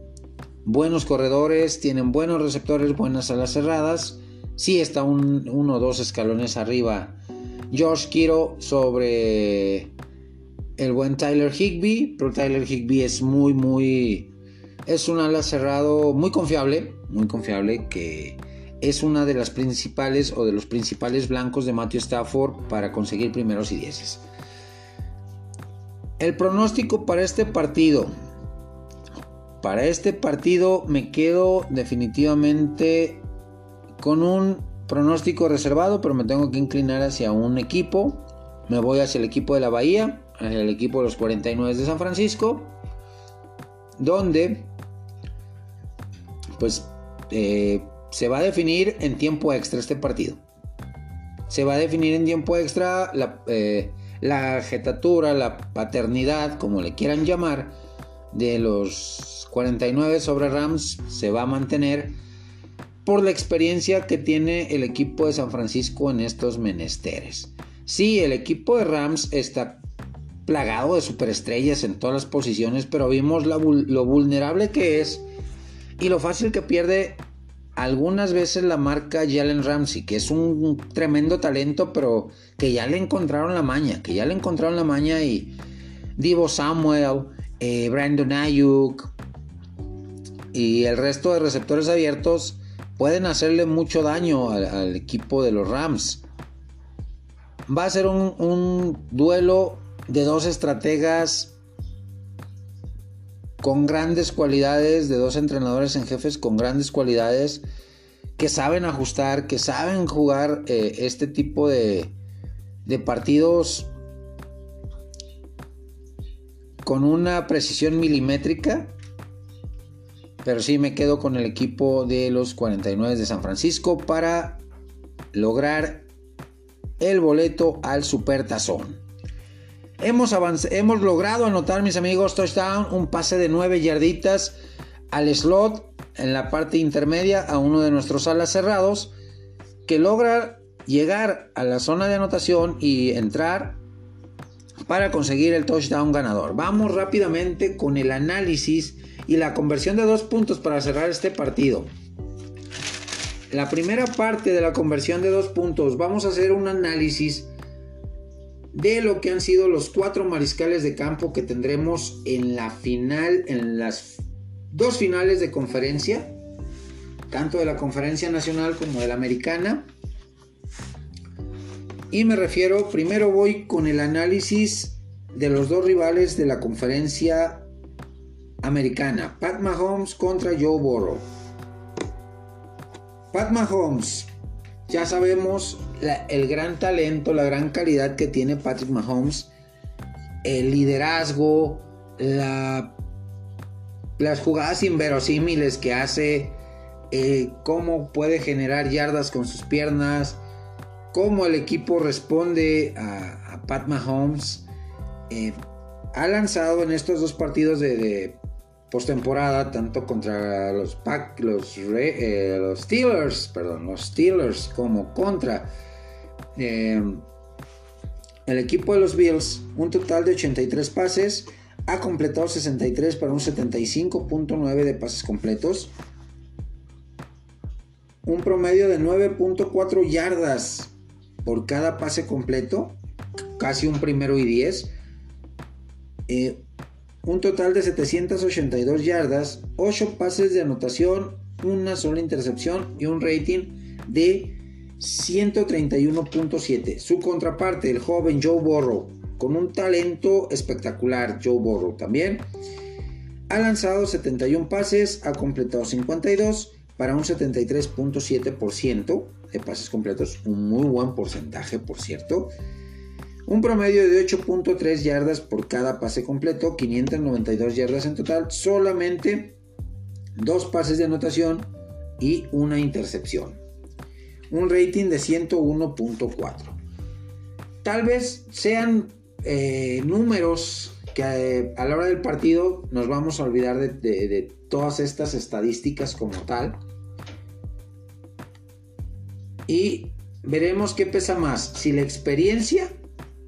A: buenos corredores, tienen buenos receptores, buenas alas cerradas. Sí está un, uno o dos escalones arriba George Kiro sobre el buen Tyler Higby, pero Tyler Higby es muy, muy, es un ala cerrado muy confiable, muy confiable, que es una de las principales o de los principales blancos de Matthew Stafford para conseguir primeros y dieces. El pronóstico para este partido. Para este partido me quedo definitivamente con un pronóstico reservado, pero me tengo que inclinar hacia un equipo. Me voy hacia el equipo de la Bahía, hacia el equipo de los 49 de San Francisco, donde pues eh, se va a definir en tiempo extra este partido. Se va a definir en tiempo extra la, eh, la jetatura, la paternidad, como le quieran llamar, de los 49 sobre Rams se va a mantener por la experiencia que tiene el equipo de San Francisco en estos menesteres. Sí, el equipo de Rams está plagado de superestrellas en todas las posiciones, pero vimos lo vulnerable que es y lo fácil que pierde algunas veces la marca Jalen Ramsey, que es un tremendo talento, pero que ya le encontraron la maña, que ya le encontraron la maña y Divo Samuel, eh, Brandon Ayuk y el resto de receptores abiertos pueden hacerle mucho daño al, equipo de los Rams. Va a ser un, duelo de dos estrategas con grandes cualidades, de dos entrenadores en jefes con grandes cualidades, que saben ajustar, que saben jugar eh, este tipo de, de partidos con una precisión milimétrica pero sí me quedo con el equipo de los 49 de San Francisco para lograr el boleto al Super Tazón. Hemos, hemos logrado anotar, mis amigos, touchdown, un pase de 9 yarditas al slot en la parte intermedia a uno de nuestros alas cerrados que logra llegar a la zona de anotación y entrar para conseguir el touchdown ganador. Vamos rápidamente con el análisis y la conversión de dos puntos para cerrar este partido. La primera parte de la conversión de dos puntos, vamos a hacer un análisis de lo que han sido los cuatro mariscales de campo que tendremos en la final, en las dos finales de conferencia, tanto de la conferencia nacional como de la americana. Y me refiero, primero voy con el análisis de los dos rivales de la conferencia americana, Pat Mahomes contra Joe Burrow. Pat Mahomes, ya sabemos el gran talento, la gran calidad que tiene Patrick Mahomes, el liderazgo, las jugadas inverosímiles que hace, eh, cómo puede generar yardas con sus piernas, cómo el equipo responde a, Pat Mahomes. Eh, ha lanzado en estos dos partidos de, postemporada, tanto contra los, eh, los, Steelers, perdón, los Steelers, como contra eh, el equipo de los Bills, un total de 83 pases, ha completado 63 para un 75.9 de pases completos, un promedio de 9.4 yardas por cada pase completo, casi un primero y 10. Eh, un total de 782 yardas, 8 pases de anotación, una sola intercepción y un rating de 131.7. Su contraparte, el joven Joe Burrow, con un talento espectacular, Joe Burrow también, ha lanzado 71 pases, ha completado 52 para un 73.7% de pases completos, un muy buen porcentaje, por cierto. Un promedio de 8.3 yardas por cada pase completo, 592 yardas en total, solamente dos pases de anotación y una intercepción. Un rating de 101.4. Tal vez sean eh, números que eh, a la hora del partido nos vamos a olvidar de todas estas estadísticas como tal y veremos qué pesa más, si la experiencia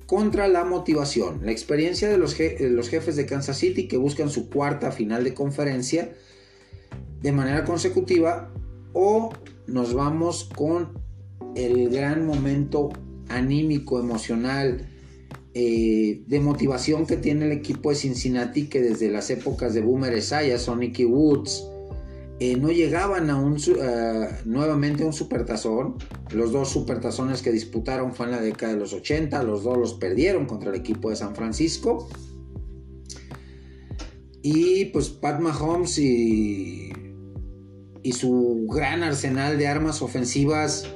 A: contra la motivación. La experiencia de los, los jefes de Kansas City que buscan su cuarta final de conferencia de manera consecutiva o nos vamos con el gran momento anímico, emocional, eh, de motivación que tiene el equipo de Cincinnati que desde las épocas de Boomer Esiason, Nicky Woods, eh, no llegaban a un, nuevamente a un supertazón. Los dos supertazones que disputaron fue en la década de los 80, los dos los perdieron contra el equipo de San Francisco. Y pues Pat Mahomes y, y su gran arsenal de armas ofensivas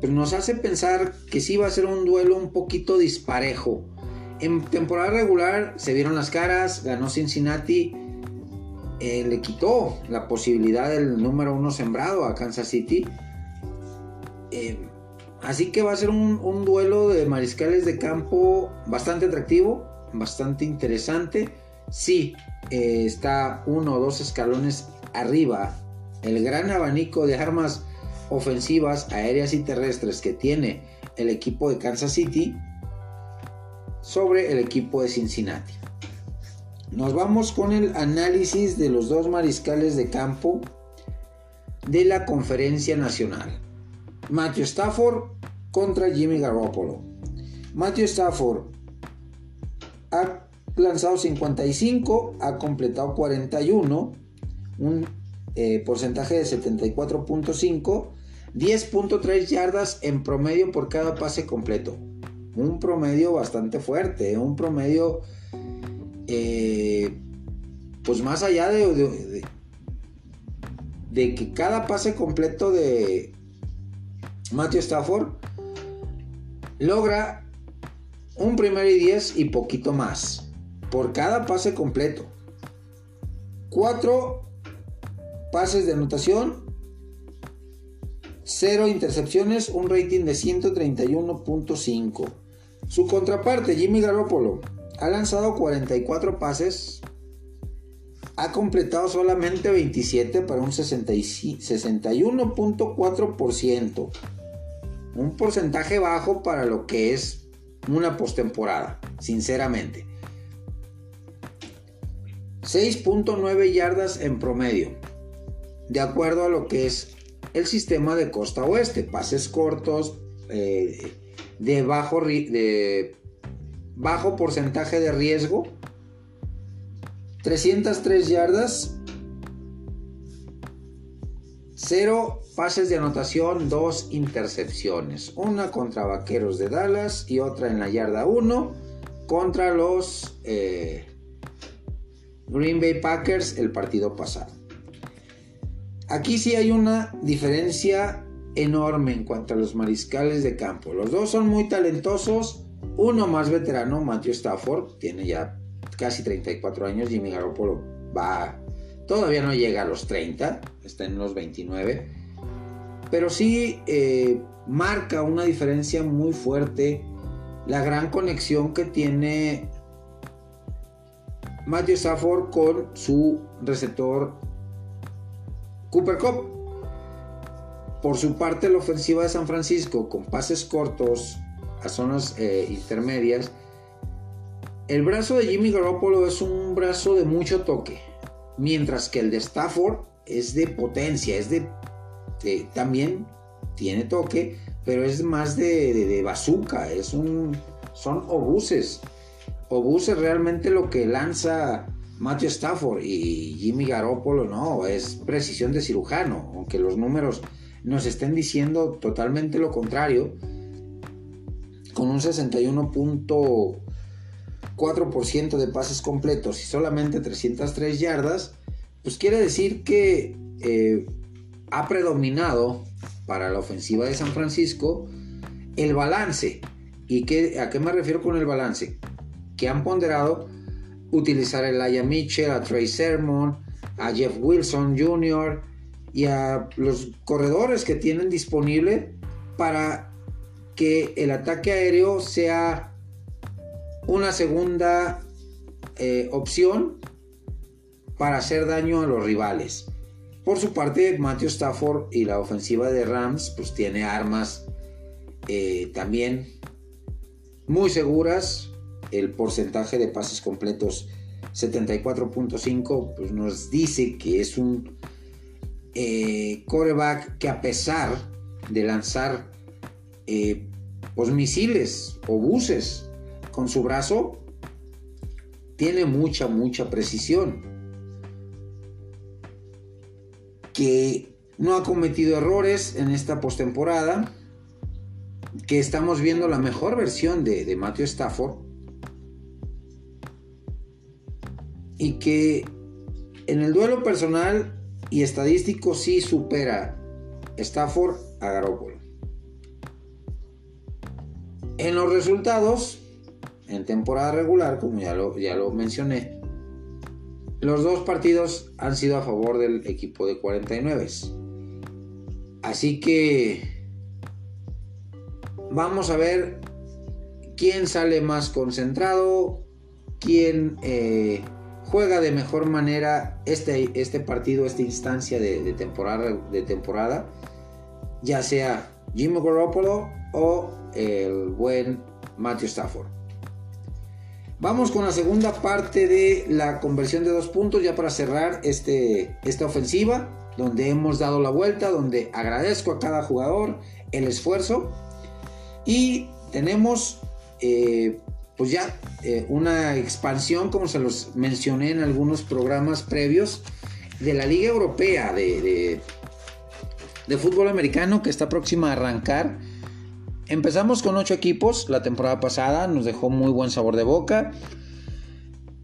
A: pues nos hace pensar que sí va a ser un duelo un poquito disparejo. En temporada regular se vieron las caras, ganó Cincinnati eh, le quitó la posibilidad del número uno sembrado a Kansas City. Eh, así que va a ser un, duelo de mariscales de campo bastante atractivo, bastante interesante. Sí, eh, está uno o dos escalones arriba. El gran abanico de armas ofensivas, aéreas y terrestres que tiene el equipo de Kansas City sobre el equipo de Cincinnati. Nos vamos con el análisis de los dos mariscales de campo de la conferencia nacional. Matthew Stafford contra Jimmy Garoppolo. Matthew Stafford ha lanzado 55, ha completado 41, un eh, porcentaje de 74.5, 10.3 yardas en promedio por cada pase completo. Un promedio bastante fuerte, un promedio eh, pues más allá de, de, que cada pase completo de Matthew Stafford logra un primer y 10 y poquito más por cada pase completo. Cuatro pases de anotación, cero intercepciones, un rating de 131.5. Su contraparte, Jimmy Garoppolo, ha lanzado 44 pases, ha completado solamente 27 para un 61.4%. Un porcentaje bajo para lo que es una postemporada, sinceramente. 6.9 yardas en promedio, de acuerdo a lo que es el sistema de costa oeste, pases cortos, eh, de bajo porcentaje de riesgo, 303 yardas, 0 pases de anotación, 2 intercepciones. Una contra Vaqueros de Dallas y otra en la yarda 1 contra los eh, Green Bay Packers el partido pasado. Aquí sí hay una diferencia enorme en cuanto a los mariscales de campo. Los dos son muy talentosos. Uno más veterano, Matthew Stafford, tiene ya casi 34 años. Jimmy Garoppolo va, todavía no llega a los 30, está en los 29. Pero sí eh, marca una diferencia muy fuerte la gran conexión que tiene Matthew Stafford con su receptor Cooper Cup. Por su parte, la ofensiva de San Francisco, con pases cortos a zonas eh, intermedias, el brazo de Jimmy Garoppolo es un brazo de mucho toque, mientras que el de Stafford es de potencia, es de, también tiene toque, pero es más de, de, bazooka, es un, son obuses. Obuses realmente lo que lanza Matthew Stafford y Jimmy Garoppolo no, es precisión de cirujano, aunque los números nos estén diciendo totalmente lo contrario, con un 61.4% de pases completos y solamente 303 yardas, pues quiere decir que eh, ha predominado para la ofensiva de San Francisco el balance. ¿Y qué, a qué me refiero con el balance? Que han ponderado utilizar a Elijah Mitchell, a Trey Sermon, a Jeff Wilson Jr. y a los corredores que tienen disponible para que el ataque aéreo sea una segunda eh, opción para hacer daño a los rivales. Por su parte, Matthew Stafford y la ofensiva de Rams pues tiene armas eh, también muy seguras. El porcentaje de pases completos 74.5 pues nos dice que es un eh, coreback que a pesar de lanzar eh, pues, misiles o buses con su brazo, tiene mucha, mucha precisión. que no ha cometido errores en esta postemporada, que estamos viendo la mejor versión de, Matthew Stafford y que en el duelo personal y estadístico sí supera Stafford a. En los resultados, en temporada regular, como ya lo, ya lo mencioné, los dos partidos han sido a favor del equipo de 49. Así que vamos a ver quién sale más concentrado, quién eh, juega de mejor manera este, este partido, esta instancia de, temporada, de temporada, ya sea Jimmy Garoppolo o el buen Matthew Stafford. Vamos con la segunda parte de la conversión de dos puntos, ya para cerrar este, esta ofensiva, donde hemos dado la vuelta, donde agradezco a cada jugador el esfuerzo. Y tenemos eh, pues ya eh, una expansión, como se los mencioné en algunos programas previos, de la Liga Europea de, de fútbol americano que está próxima a arrancar Empezamos con ocho equipos la temporada pasada, nos dejó muy buen sabor de boca.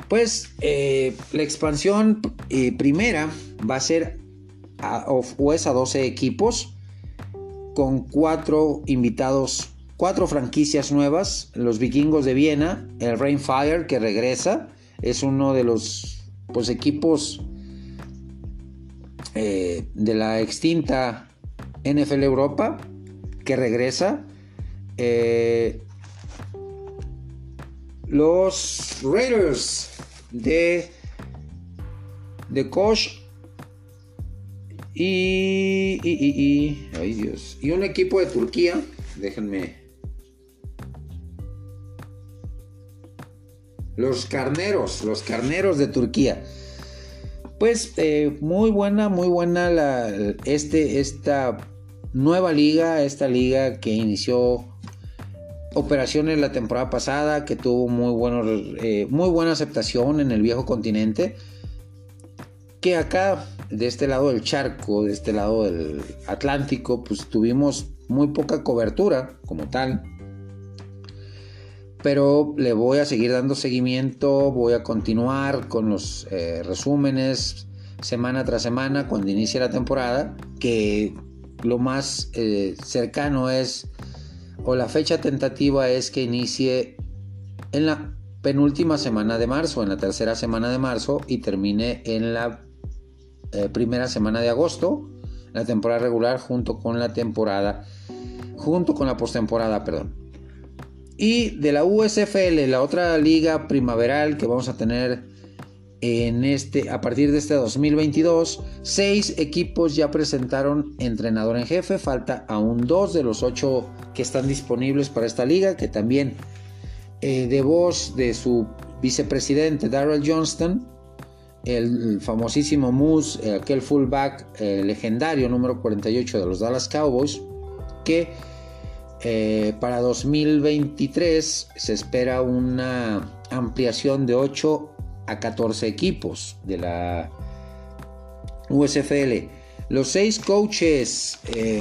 A: Pues eh, la expansión eh, primera va a ser a, o a 12 equipos con cuatro invitados, cuatro franquicias nuevas. Los vikingos de Viena, el Rainfire que regresa, es uno de los pues, equipos eh, de la extinta NFL Europa que regresa. Eh, los Raiders de, de Koch y, y, ay Dios, y un equipo de Turquía, déjenme. Los carneros, los carneros de Turquía. Pues eh, muy buena, muy buena este, esta nueva liga, esta liga que inició operaciones la temporada pasada que tuvo muy, eh, muy buena aceptación en el viejo continente. Que acá, de este lado del charco, de este lado del Atlántico, pues tuvimos muy poca cobertura como tal. Pero le voy a seguir dando seguimiento, voy a continuar con los eh, resúmenes semana tras semana cuando inicie la temporada, que lo más eh, cercano es o la fecha tentativa es que inicie en la penúltima semana de marzo, en la tercera semana de marzo y termine en la eh, primera semana de agosto, la temporada regular junto con la temporada, junto con la postemporada, perdón. Y de la USFL, la otra liga primaveral que vamos a tener en este, a partir de este 2022, seis equipos ya presentaron entrenador en jefe. Falta aún dos de los ocho que están disponibles para esta liga, que también eh, de voz de su vicepresidente Darrell Johnston, el famosísimo Moose, aquel fullback eh, legendario número 48 de los Dallas Cowboys, que para 2023 se espera una ampliación de 8 a 14 equipos de la USFL. Los seis coaches eh,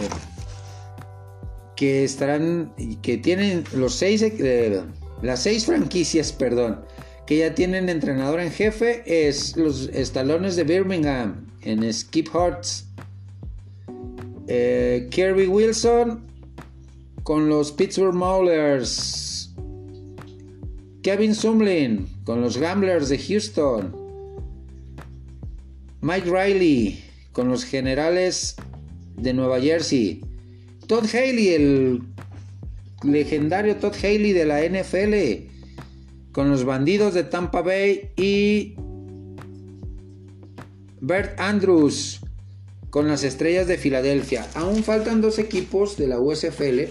A: que estarán, que tienen los seis, eh, las seis franquicias, perdón, que ya tienen entrenador en jefe es los estalones de Birmingham en Skip Hearts. Eh, Kirby Wilson con los Pittsburgh Maulers. Kevin Sumlin con los Gamblers de Houston. Mike Riley con los Generales de Nueva Jersey. Todd Haley, el legendario Todd Haley de la NFL. Con los Bandidos de Tampa Bay y Bert Andrews con las Estrellas de Filadelfia. Aún faltan dos equipos de la USFL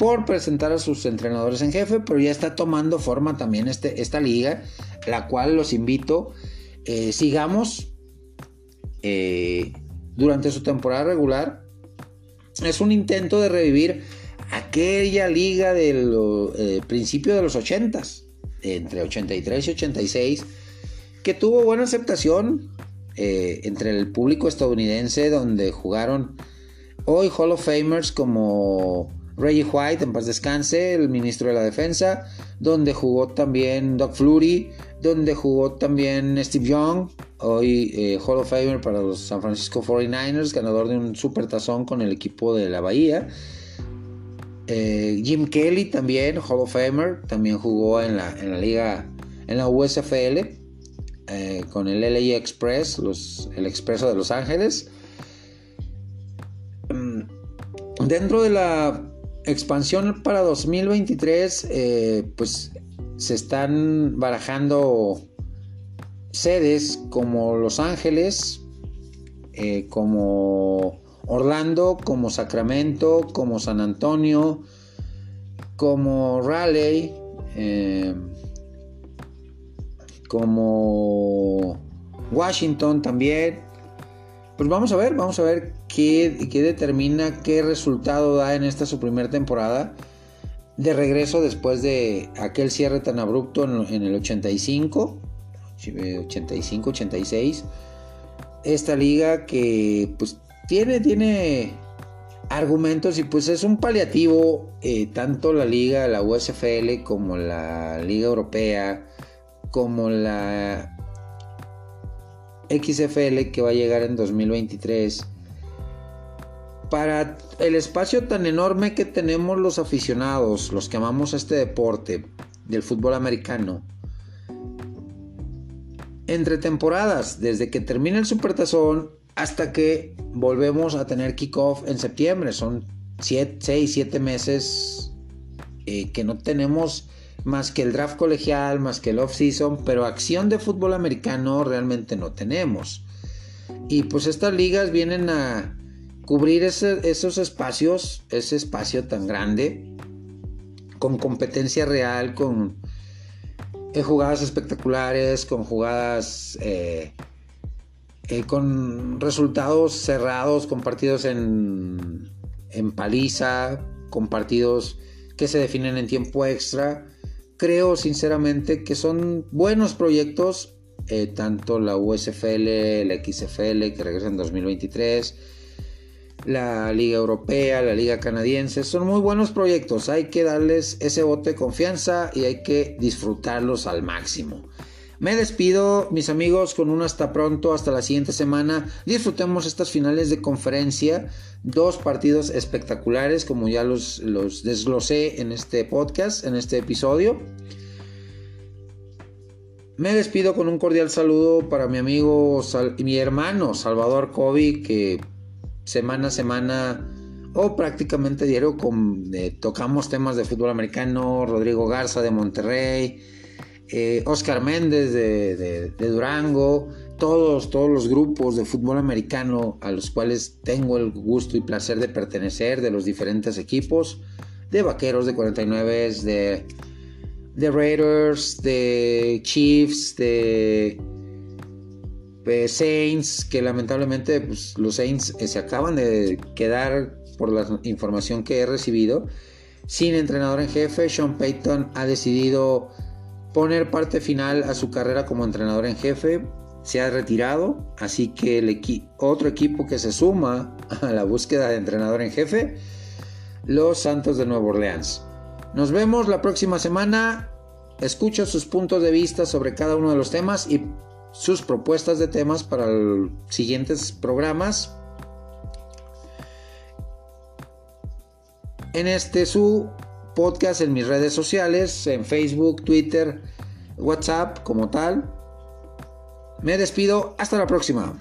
A: por presentar a sus entrenadores en jefe, pero ya está tomando forma también este, esta liga, la cual los invito, eh, sigamos eh, durante su temporada regular. Es un intento de revivir aquella liga del eh, principio de los 80 entre 83 y 86, que tuvo buena aceptación entre el público estadounidense, donde jugaron hoy Hall of Famers como Reggie White, en paz descanse, el ministro de la Defensa, donde jugó también Doug Flurry, donde jugó también Steve Young, hoy eh, Hall of Famer para los San Francisco 49ers, ganador de un super tazón con el equipo de la Bahía. Eh, Jim Kelly también, Hall of Famer, también jugó en la, en la liga, en la USFL, eh, con el LA Express, el Expreso de Los Ángeles. Mm, dentro de la expansión para 2023, eh, pues se están barajando sedes como Los Ángeles, eh, como Orlando, como Sacramento, como San Antonio, como Raleigh, eh, como Washington también. Pues vamos a ver, vamos a ver qué, determina, qué resultado da en esta su primera temporada. De regreso después de aquel cierre tan abrupto en, el 85, 85, 86. Esta liga que pues tiene, tiene argumentos y pues es un paliativo eh, tanto la liga, la USFL como la liga europea, como la XFL que va a llegar en 2023. Para el espacio tan enorme que tenemos los aficionados, los que amamos este deporte del fútbol americano, entre temporadas, desde que termina el Supertazón hasta que volvemos a tener kickoff en septiembre, son 6, 7 meses eh, que no tenemos más que el draft colegial, más que el off-season, pero acción de fútbol americano realmente no tenemos. Y pues estas ligas vienen a cubrir esos espacios, ese espacio tan grande, con competencia real, con eh, jugadas espectaculares, con jugadas eh, eh, con resultados cerrados, con partidos en, en paliza, con partidos que se definen en tiempo extra. Creo sinceramente que son buenos proyectos, tanto la USFL, la XFL, que regresa en 2023, la Liga Europea, la Liga Canadiense, son muy buenos proyectos, hay que darles ese bote de confianza y hay que disfrutarlos al máximo. Me despido, mis amigos, con un hasta pronto, hasta la siguiente semana. Disfrutemos estas finales de conferencia. Dos partidos espectaculares, como ya los, los desglosé en este podcast, en este episodio. Me despido con un cordial saludo para mi amigo y mi hermano Salvador Kobe, que semana a semana o prácticamente diario eh, tocamos temas de fútbol americano, Rodrigo Garza de Monterrey, eh, Oscar Méndez de, Durango, todos, todos los grupos de fútbol americano a los cuales tengo el gusto y placer de pertenecer, de los diferentes equipos, de Vaqueros, de 49, de, de Raiders, de Chiefs, de, Saints, que lamentablemente pues, los Saints eh, se acaban de quedar por la información que he recibido sin entrenador en jefe. Sean Payton ha decidido poner parte final a su carrera como entrenador en jefe. Se ha retirado, así que el otro equipo que se suma a la búsqueda de entrenador en jefe, los Santos de Nueva Orleans. Nos vemos la próxima semana. Escucho sus puntos de vista sobre cada uno de los temas y sus propuestas de temas para los siguientes programas. En este su podcast en mis redes sociales, en Facebook, Twitter, WhatsApp como tal. Me despido, hasta la próxima.